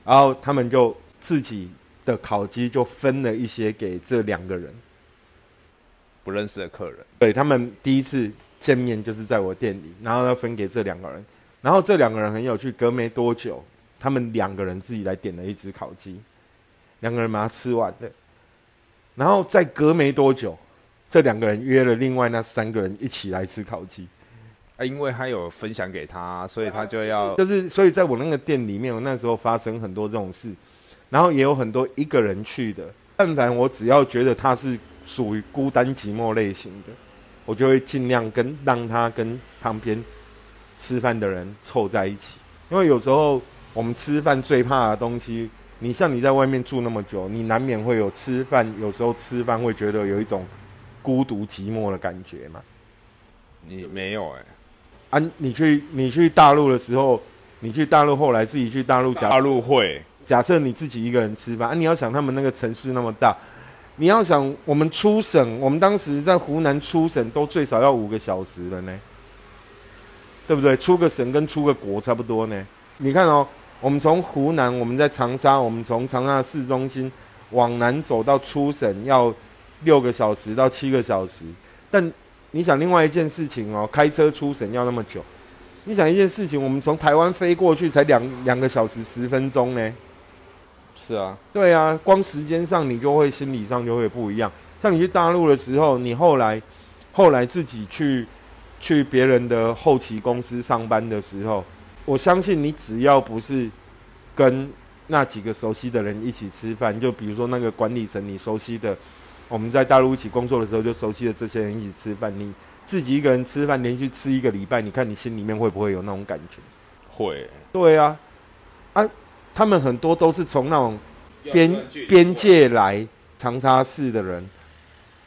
然后他们就自己的烤鸡就分了一些给这两个人不认识的客人，对他们第一次见面就是在我店里，然后要分给这两个人。然后这两个人很有趣，隔没多久，他们两个人自己来点了一只烤鸡，两个人把它吃完的。然后再隔没多久，这两个人约了另外那三个人一起来吃烤鸡。啊，因为他有分享给他，所以他就要就是所以在我那个店里面，我那时候发生很多这种事，然后也有很多一个人去的。但凡我只要觉得他是属于孤单寂寞类型的，我就会尽量跟让他跟旁边。吃饭的人凑在一起，因为有时候我们吃饭最怕的东西，你像你在外面住那么久，你难免会有吃饭，有时候吃饭会觉得有一种孤独寂寞的感觉嘛。你没有哎？啊，你去你去大陆的时候，你去大陆后来自己去大陆假，大陆会假设你自己一个人吃饭啊，你要想他们那个城市那么大，你要想我们出省，我们当时在湖南出省都最少要五个小时了呢。对不对？出个省跟出个国差不多呢。你看哦，我们从湖南，我们在长沙，我们从长沙市中心往南走到出省要六个小时到七个小时。但你想另外一件事情哦，开车出省要那么久。你想一件事情，我们从台湾飞过去才两两个小时十分钟呢。是啊，对啊，光时间上你就会心理上就会不一样。像你去大陆的时候，你后来后来自己去。去别人的后期公司上班的时候，我相信你只要不是跟那几个熟悉的人一起吃饭，就比如说那个管理层你熟悉的，我们在大陆一起工作的时候就熟悉的这些人一起吃饭，你自己一个人吃饭连续吃一个礼拜，你看你心里面会不会有那种感觉？会。对啊，啊，他们很多都是从那种边边界来长沙市的人。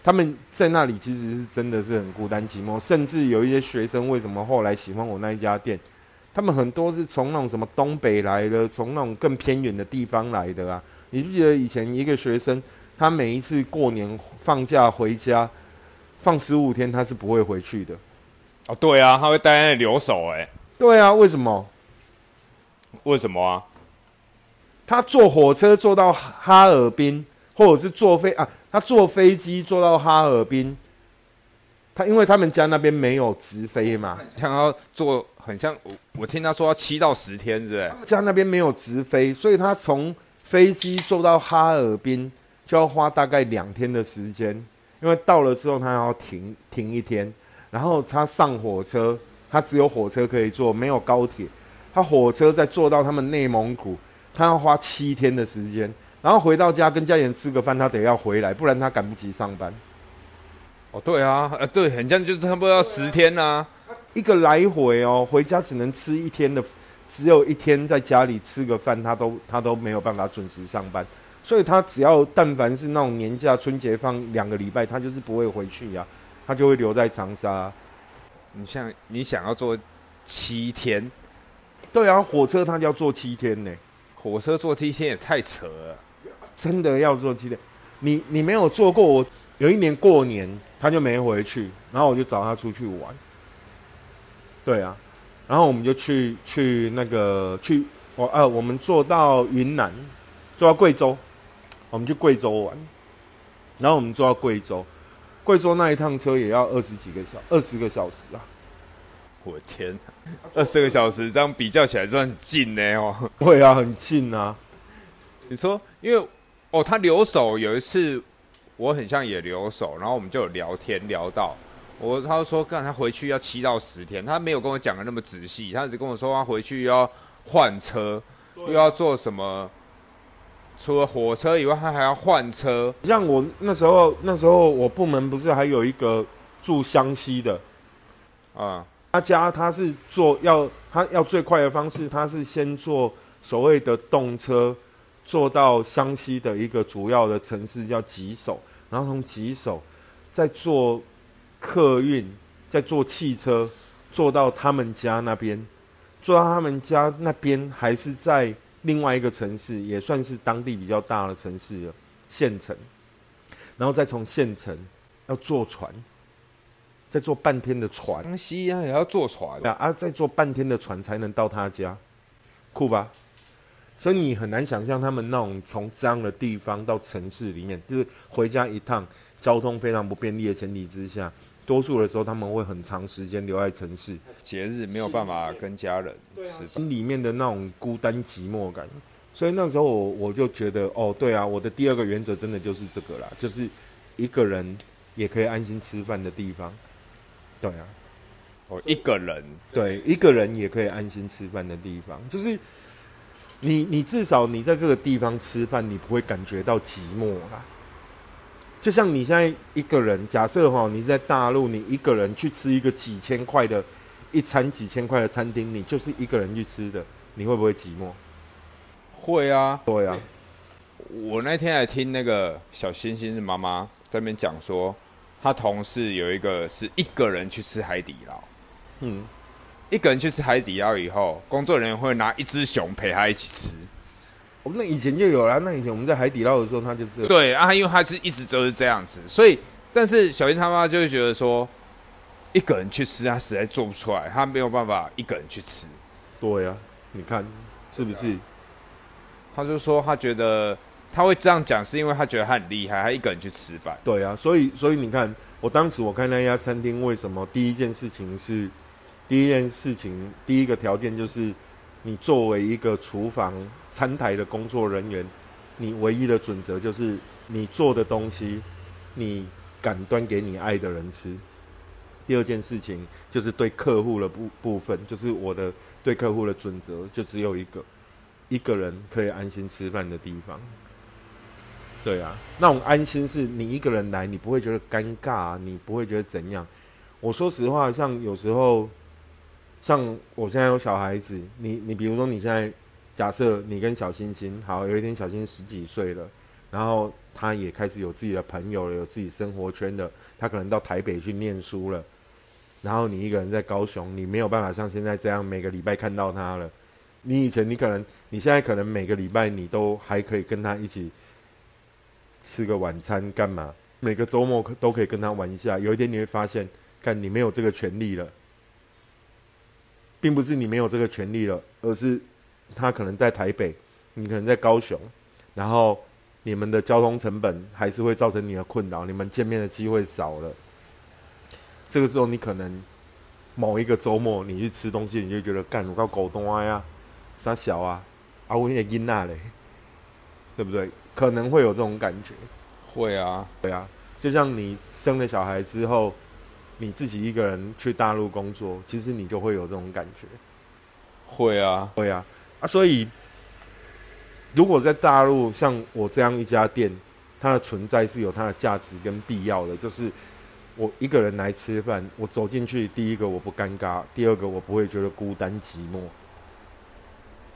他们在那里其实是真的是很孤单寂寞，甚至有一些学生为什么后来喜欢我那一家店？他们很多是从那种什么东北来的，从那种更偏远的地方来的啊！你不记得以前一个学生，他每一次过年放假回家，放十五天他是不会回去的。哦，对啊，他会待在那里留守。哎，对啊，为什么？为什么啊？他坐火车坐到哈尔滨，或者是坐飞啊？他坐飞机坐到哈尔滨，他因为他们家那边没有直飞嘛，想要坐很像我我听他说要七到十天，是不是？家那边没有直飞，所以他从飞机坐到哈尔滨就要花大概两天的时间，因为到了之后他要停停一天，然后他上火车，他只有火车可以坐，没有高铁，他火车再坐到他们内蒙古，他要花七天的时间。然后回到家跟家人吃个饭，他得要回来，不然他赶不及上班。哦，对啊，呃，对，很像就是差不多要十天呐，一个来回哦，回家只能吃一天的，只有一天在家里吃个饭，他都他都没有办法准时上班，所以他只要但凡是那种年假春节放两个礼拜，他就是不会回去呀，他就会留在长沙。你像你想要坐七天，对啊，火车他就要坐七天呢，火车坐七天也太扯了。真的要坐七天，你你没有坐过。我有一年过年，他就没回去，然后我就找他出去玩。对啊，然后我们就去去那个去我呃，我们坐到云南，坐到贵州，我们去贵州玩。然后我们坐到贵州，贵州那一趟车也要二十几个小二十个小时啊！我天，二十个小时这样比较起来算近呢哦。对啊，很近啊。你说，因为。哦，他留守有一次，我很像也留守，然后我们就有聊天聊到我，他说干他回去要七到十天，他没有跟我讲的那么仔细，他只跟我说他回去要换车，又要做什么，除了火车以外，他还要换车。像我那时候，那时候我部门不是还有一个住湘西的啊，他家他是坐要他要最快的方式，他是先坐所谓的动车。坐到湘西的一个主要的城市叫吉首，然后从吉首再坐客运，再坐汽车坐到他们家那边，坐到他们家那边还是在另外一个城市，也算是当地比较大的城市了，县城，然后再从县城要坐船，再坐半天的船。江西啊也要坐船，啊啊！再坐半天的船才能到他家，酷吧？所以你很难想象他们那种从这样的地方到城市里面，就是回家一趟，交通非常不便利的前提之下，多数的时候他们会很长时间留在城市，节日没有办法跟家人吃。心里面的那种孤单寂寞感。所以那时候我我就觉得，哦，对啊，我的第二个原则真的就是这个啦，就是一个人也可以安心吃饭的地方。对啊，哦，一个人对，一个人也可以安心吃饭的地方，就是你，你至少你在这个地方吃饭，你不会感觉到寂寞啦。就像你现在一个人，假设哈，你在大陆，你一个人去吃一个几千块的一餐几千块的餐厅，你就是一个人去吃的，你会不会寂寞？会啊，对啊，我那天还听那个小星星的妈妈在那边讲说，她同事有一个是一个人去吃海底捞，嗯，一个人去吃海底捞以后，工作人员会拿一只熊陪他一起吃。我们那以前就有啦，那以前我们在海底捞的时候，他就这样。对啊，因为他是一直都是这样子，所以但是小英他妈就会觉得说，一个人去吃他实在做不出来，他没有办法一个人去吃。对啊，你看是不是？他就说他觉得他会这样讲，是因为他觉得他很厉害，他一个人去吃饭。对啊，所以所以你看，我当时我看那家餐厅，为什么第一件事情是第一件事情，第一个条件就是你作为一个厨房餐台的工作人员，你唯一的准则就是你做的东西，你敢端给你爱的人吃。第二件事情就是对客户的部部分，就是我的对客户的准则就只有一个，一个人可以安心吃饭的地方。对啊，那种安心是你一个人来，你不会觉得尴尬，你不会觉得怎样。我说实话，像有时候，像我现在有小孩子，你你比如说你现在假设你跟小星星，好，有一天小星星十几岁了，然后他也开始有自己的朋友了，有自己生活圈的，他可能到台北去念书了，然后你一个人在高雄，你没有办法像现在这样每个礼拜看到他了。你以前你可能，你现在可能每个礼拜你都还可以跟他一起吃个晚餐，干嘛？每个周末可都可以跟他玩一下。有一天你会发现，看你没有这个权利了，并不是你没有这个权利了，而是他可能在台北，你可能在高雄，然后你们的交通成本还是会造成你的困扰，你们见面的机会少了。这个时候，你可能某一个周末你去吃东西，你就觉得干我靠狗东啊呀，傻小啊，啊我也阴那嘞，对不对？可能会有这种感觉。会啊，对啊，就像你生了小孩之后，你自己一个人去大陆工作，其实你就会有这种感觉。会啊，会啊，啊，所以如果在大陆像我这样一家店，它的存在是有它的价值跟必要的。就是我一个人来吃饭，我走进去，第一个我不尴尬，第二个我不会觉得孤单寂寞。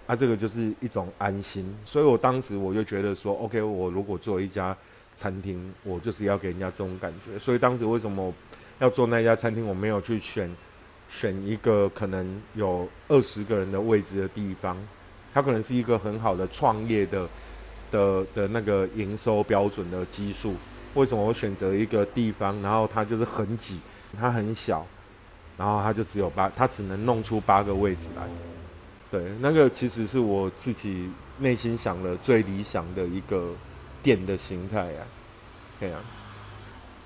啊，这个就是一种安心。所以我当时我就觉得说，OK，我如果做一家餐厅，我就是要给人家这种感觉。所以当时为什么要做那家餐厅，我没有去选选一个可能有二十个人的位置的地方，它可能是一个很好的创业的的的那个营收标准的基数。为什么我选择一个地方，然后它就是很挤，它很小，然后它就只有八，它只能弄出八个位置来。对，那个其实是我自己内心想的最理想的一个店的形态啊。对啊，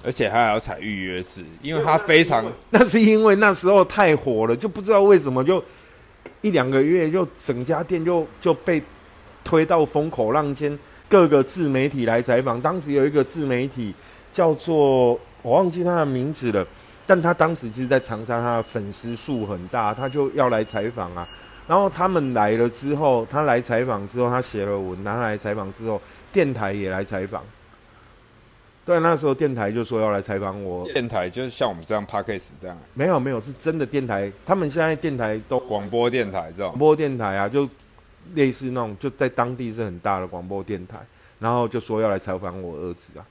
而且还要采预约制，因为它非常那是因为那时候太火了，就不知道为什么就一两个月就整家店就就被推到风口浪尖，各个自媒体来采访。当时有一个自媒体叫做我忘记他的名字了，但他当时其实在长沙，他的粉丝数很大，他就要来采访啊。然后他们来了之后，他来采访之后，他写了文，拿来采访之后，电台也来采访。对，那时候电台就说要来采访我。电台就是像我们这样 p a c k a g e 这样，没有没有，是真的电台。他们现在电台都广播电台这种广播电台啊，就类似那种就在当地是很大的广播电台，然后就说要来采访我儿子啊。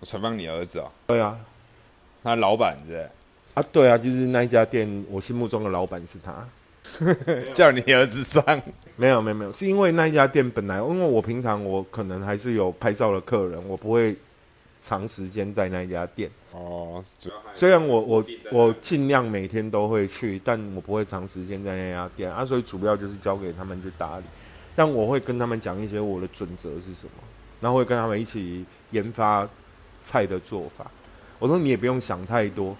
我采访你儿子啊？对啊，他老板是？啊，对啊，就是那一家店，我心目中的老板是他。叫你儿子上？没有没有没有，是因为那一家店本来，因为我平常我可能还是有拍照的客人，我不会长时间在那一家店。哦，虽然我我我尽量每天都会去，但我不会长时间在那家店啊，所以主要就是交给他们去打理。但我会跟他们讲一些我的准则是什么，然后会跟他们一起研发菜的做法。我说你也不用想太多，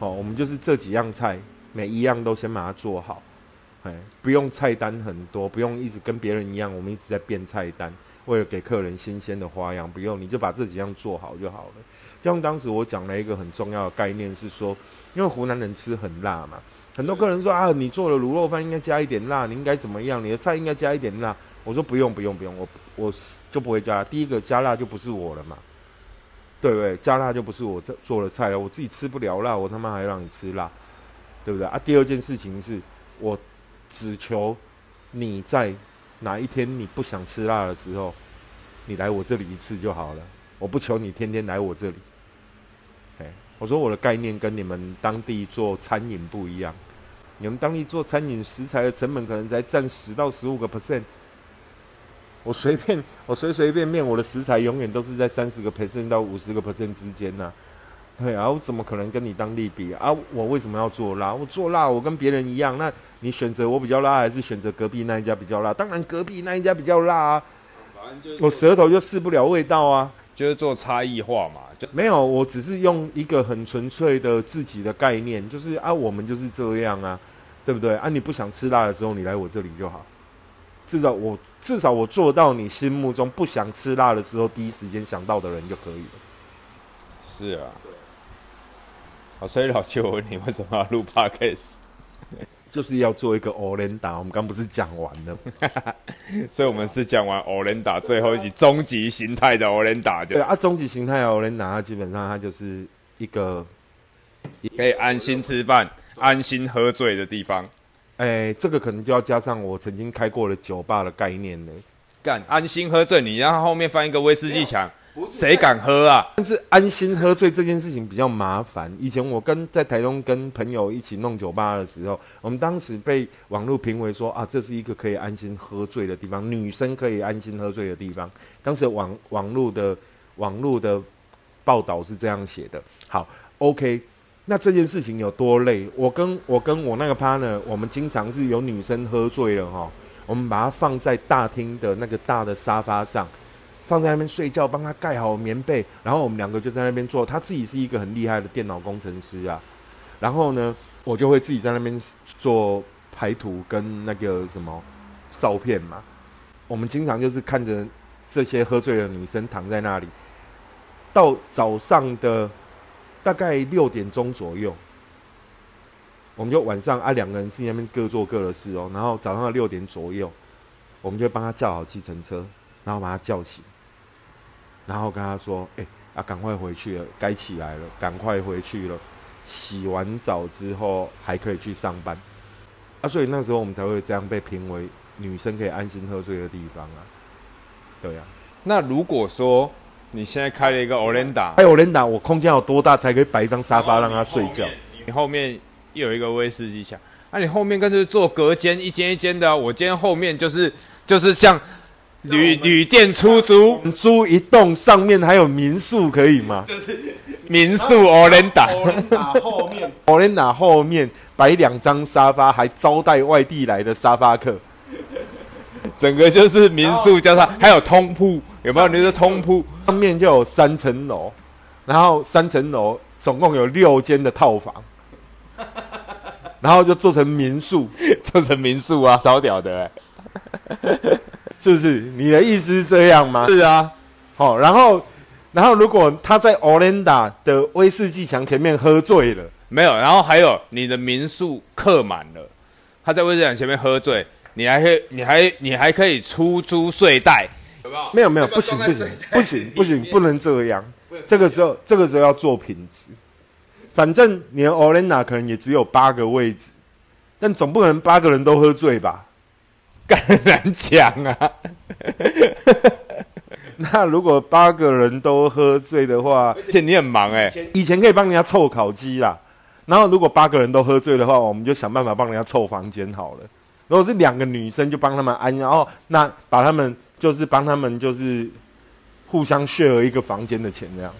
好，我们就是这几样菜，每一样都先把它做好。不用菜单很多，不用一直跟别人一样，我们一直在变菜单，为了给客人新鲜的花样，不用，你就把这几样做好就好了。就像当时我讲了一个很重要的概念是说，因为湖南人吃很辣嘛，很多客人说啊，你做的卤肉饭应该加一点辣，你应该怎么样？你的菜应该加一点辣。我说不用不用不用，我我就不会加。第一个加辣就不是我了嘛，对不对？加辣就不是我做做的菜了，我自己吃不了辣，我他妈还让你吃辣，对不对啊？第二件事情是我。只求你在哪一天你不想吃辣的时候，你来我这里一次就好了。我不求你天天来我这里。哎，我说我的概念跟你们当地做餐饮不一样。你们当地做餐饮食材的成本可能才占十到十五个 percent。我随便我随随便便我的食材永远都是在三十个 percent 到五十个 percent 之间呐。对啊，我怎么可能跟你当地比啊？我为什么要做辣？我做辣，我跟别人一样。那你选择我比较辣，还是选择隔壁那一家比较辣？当然隔壁那一家比较辣啊。我舌头就试不了味道啊。就是做差异化嘛。就没有，我只是用一个很纯粹的自己的概念，就是啊，我们就是这样啊，对不对？啊，你不想吃辣的时候，你来我这里就好。至少我至少我做到你心目中不想吃辣的时候，第一时间想到的人就可以了。是啊。好，所以老七，我问你，为什么要录 podcast？就是要做一个 o l e n d a 我们刚不是讲完了吗？所以我们是讲完 o l e n d a 最后一集终极形态的 o l e n d a 对啊，终极形态的 o l e n d a 它基本上它就是一个可以安心吃饭、安心喝醉的地方。哎，这个可能就要加上我曾经开过的酒吧的概念呢。干，安心喝醉，你让后面放一个威士忌墙。谁敢喝啊？但是安心喝醉这件事情比较麻烦。以前我跟在台东跟朋友一起弄酒吧的时候，我们当时被网络评为说啊，这是一个可以安心喝醉的地方，女生可以安心喝醉的地方。当时网网络的网络的报道是这样写的。好，OK，那这件事情有多累？我跟我跟我那个 partner，我们经常是有女生喝醉了哈，我们把它放在大厅的那个大的沙发上。放在那边睡觉，帮他盖好棉被，然后我们两个就在那边做。他自己是一个很厉害的电脑工程师啊，然后呢，我就会自己在那边做排图跟那个什么照片嘛。我们经常就是看着这些喝醉的女生躺在那里，到早上的大概六点钟左右，我们就晚上啊两个人自己那边各做各的事哦。然后早上的六点左右，我们就帮他叫好计程车，然后把他叫醒。然后跟他说：“哎，啊，赶快回去了，该起来了，赶快回去了。洗完澡之后还可以去上班。啊，所以那时候我们才会这样被评为女生可以安心喝醉的地方啊。对呀。那如果说你现在开了一个 o l e n d a 哎 o l e n d a 我空间有多大才可以摆一张沙发让他睡觉？你后面又有一个威士忌墙，那你后面干脆做隔间，一间一间的。我今天后面就是就是像。”旅旅店出租，租一栋上面还有民宿可以吗？就是民宿 o l e n d a o l e n d a 后面。O l e n d a 后面摆两张沙发，还招待外地来的沙发客，整个就是民宿加上还有通铺，有没有？你说通铺。上面就有三层楼，然后三层楼总共有六间的套房，然后就做成民宿，做成民宿啊，超屌的。是不是你的意思是这样吗？是啊，好，然后，然后如果他在 Olinda 的威士忌墙前面喝醉了，没有，然后还有你的民宿客满了，他在威士忌墙前面喝醉，你还可以，你还你还可以出租睡袋，有没有？没有没有，不行不行不行不行，不能这样。这个时候这个时候要做品质，反正你的 Olinda 可能也只有八个位置，但总不可能八个人都喝醉吧？干很难讲啊。那如果八个人都喝醉的话，而且你很忙哎、以前可以帮人家凑烤鸡啦。然后如果八个人都喝醉的话，我们就想办法帮人家凑房间好了。如果是两个女生，就帮他们安，然后那把他们就是帮他们就是互相 share 一个房间的钱这样。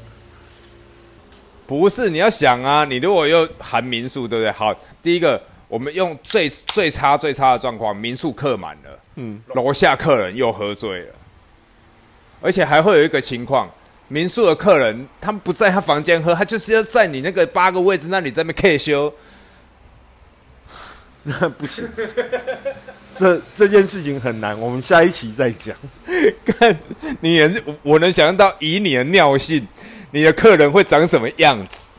不是，你要想啊，你如果又含民宿，对不对？好，第一个，我们用最最差最差的状况，民宿客满了，嗯，楼下客人又喝醉了，而且还会有一个情况，民宿的客人他们不在他房间喝，他就是要在你那个八个位置那里在那边 K 修，那 不行。这这件事情很难，我们下一期再讲。看你也是，我能想象到以你的尿性，你的客人会长什么样子，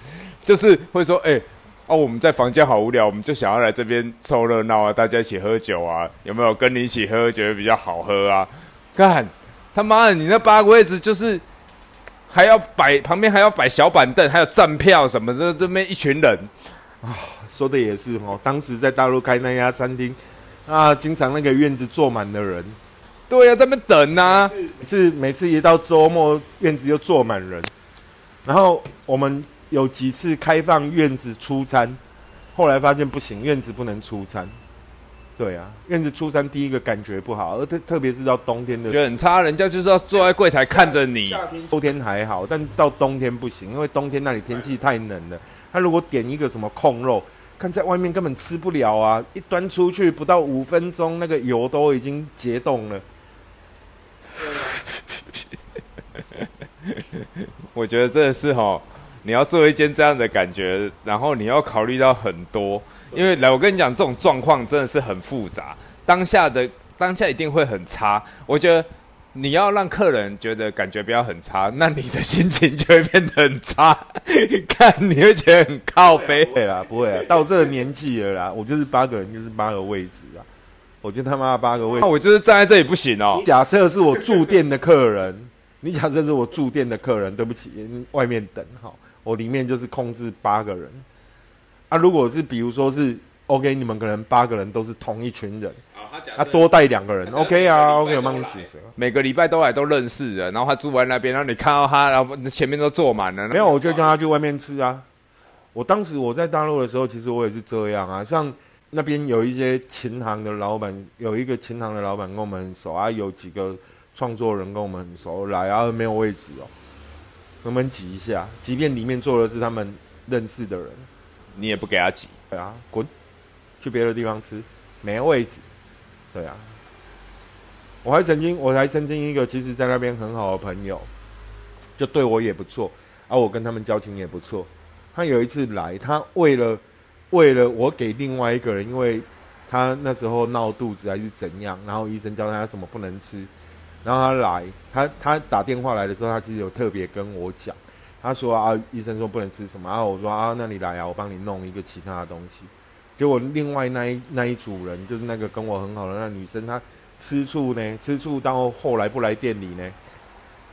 就是会说，哎、哦，我们在房间好无聊，我们就想要来这边凑热闹啊，大家一起喝酒啊，有没有跟你一起喝，觉得比较好喝啊？看他妈的，你那八个位置就是还要摆旁边还要摆小板凳，还有站票什么的，这边一群人啊，说的也是哦，当时在大陆开那家餐厅啊，经常那个院子坐满的人，对呀、啊，在那边等啊，每次每次一到周末，院子就坐满人。然后我们有几次开放院子出餐，后来发现不行，院子不能出餐。对啊，院子出餐第一个感觉不好，而特特别是到冬天的觉得很差，人家就是要坐在柜台看着你。夏天秋天还好，但到冬天不行，因为冬天那里天气太冷了。他如果点一个什么控肉，看在外面根本吃不了啊！一端出去不到五分钟，那个油都已经结冻了。我觉得真的是哈，你要做一间这样的感觉，然后你要考虑到很多，因为来我跟你讲，这种状况真的是很复杂，当下的当下一定会很差。我觉得你要让客人觉得感觉不要很差，那你的心情就会变得很差，看你会觉得很靠背。对啦，不会啊，到这个年纪了啦，我就是八个人，就是八个位置啊。我就他妈八个位置。那我就是站在这里不行哦。假设是我住店的客人，你假设是我住店的客人，对不起，外面等哈，我里面就是控制八个人。啊，如果是比如说是 OK，你们可能八个人都是同一群人，啊，多带两个人，OK 啊，OK，我帮你解释。每个礼拜都来都认识人，然后他住在那边，然后你看到他，然后前面都坐满了。没有，我就叫他去外面吃啊。我当时我在大陆的时候，其实我也是这样啊。像那边有一些琴行的老板，有一个琴行的老板跟我们很熟啊，有几个创作人跟我们很熟，来啊没有位置哦，能不能挤一下？即便里面坐的是他们认识的人，你也不给他挤，对啊，滚，去别的地方吃，没位置。对啊，我还曾经，我还曾经一个其实在那边很好的朋友，就对我也不错，啊，我跟他们交情也不错。他有一次来，他为了为了我给另外一个人，因为他那时候闹肚子还是怎样，然后医生教他什么不能吃，然后他来，他他打电话来的时候，他其实有特别跟我讲，他说啊，医生说不能吃什么，然后我说啊，那你来啊，我帮你弄一个其他的东西。结果另外那一那一组人，就是那个跟我很好的那女生，她吃醋呢，吃醋到后来不来店里呢。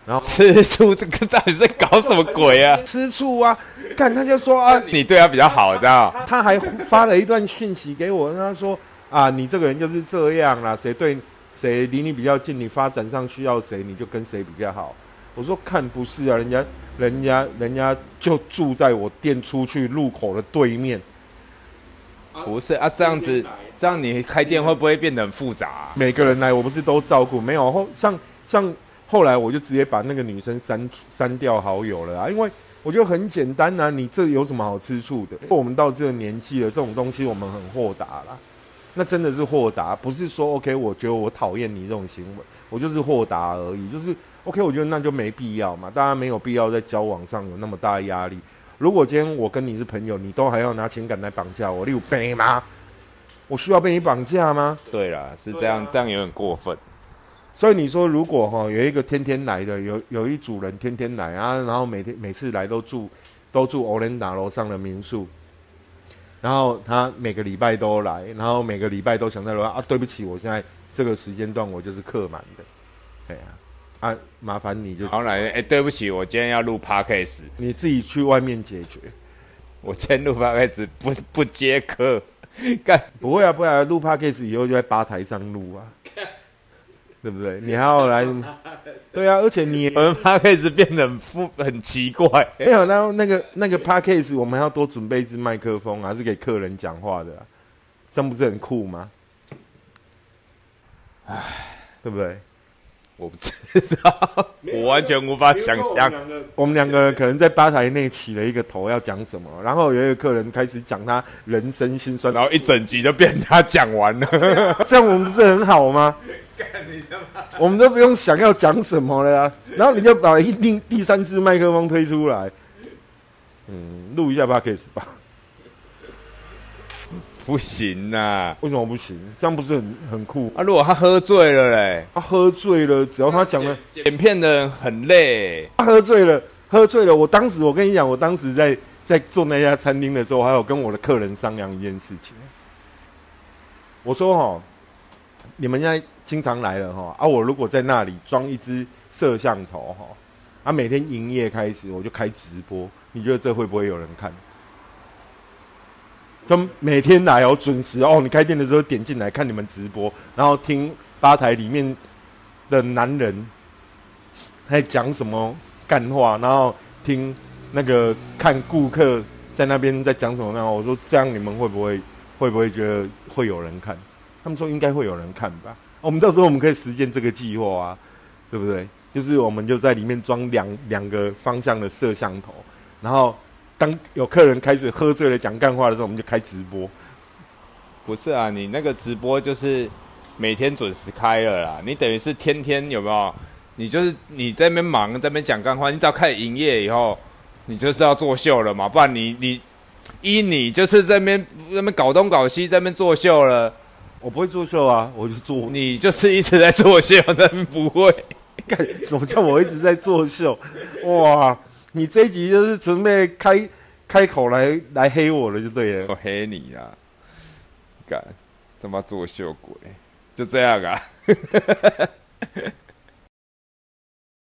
然后吃醋这个到底在搞什么鬼啊？吃醋啊！看他就说啊，你对他比较好，知道。他还发了一段讯息给我，他说啊，你这个人就是这样啦，谁对谁离你比较近，你发展上需要谁，你就跟谁比较好。我说看不是啊，人家人家人家就住在我店出去路口的对面。不是啊，这样子，这样你开店会不会变得很复杂、啊？每个人来，我不是都照顾？没有后像像后来我就直接把那个女生删删掉好友了啊，因为我觉得很简单啊，你这有什么好吃醋的？我们到这个年纪了，这种东西我们很豁达啦。那真的是豁达，不是说 OK，我觉得我讨厌你这种行为，我就是豁达而已。就是 OK，我觉得那就没必要嘛，大家没有必要在交往上有那么大的压力。如果今天我跟你是朋友，你都还要拿情感来绑架我，你有病吗？我需要被你绑架吗？对啦，是这样，这样有点过分。所以你说，如果哈有一个天天来的，有有一组人天天来啊，然后每天每次来都住都住欧伦达楼上的民宿，然后他每个礼拜都来，然后每个礼拜都想在楼上啊，对不起，我现在这个时间段我就是客满的，对啊，啊，麻烦你就好来，哎，对不起，我今天要录 podcast，你自己去外面解决。我今天录 podcast 不不接客，干不会啊，不会啊，录 podcast 以后就在吧台上录啊。对不对？你还要来，对啊，而且你我们 p a c a s e 变得很复很奇怪。没有，然后那个那个 p a c k a s e 我们还要多准备一支麦克风啊，是给客人讲话的、啊，这样不是很酷吗？唉，对不对？我不知道，我完全无法想象。我们两个人可能在吧台内起了一个头要讲什么，然后有一个客人开始讲他人生心酸，然后一整集就变他讲完了，这样我们不是很好吗？我们都不用想要讲什么了呀，然后你就把一第第三支麦克风推出来，嗯，录一下 p o d c a s 吧。不行呐，为什么不行？这样不是很很酷啊？如果他喝醉了嘞，他喝醉了，只要他讲的剪片的人很累，他喝醉了，喝醉了。我当时我跟你讲，我当时在在做那家餐厅的时候，还有跟我的客人商量一件事情。我说哈，你们现在经常来了哈，啊，我如果在那里装一支摄像头哈，啊，每天营业开始我就开直播，你觉得这会不会有人看？就每天来哦，准时哦。你开店的时候点进来看你们直播，然后听吧台里面的男人在讲什么干话，然后听那个看顾客在那边在讲什么。然后我说这样你们会不会会不会觉得会有人看？他们说应该会有人看吧。我们到时候我们可以实践这个计划啊，对不对？就是我们就在里面装两两个方向的摄像头，然后。当有客人开始喝醉了讲干话的时候，我们就开直播。不是啊，你那个直播就是每天准时开了啦。你等于是天天有没有？你就是你在那边忙，在那边讲干话。你只要开始营业以后，你就是要作秀了嘛。不然你你一你就是在那边那边搞东搞西，在那边作秀了。我不会作秀啊，我就做。你就是一直在作秀，真不会。干什么叫我一直在作秀？哇！你这一集就是准备开开口来来黑我了，就对了。我黑你啊！干他妈作秀鬼，就这样啊！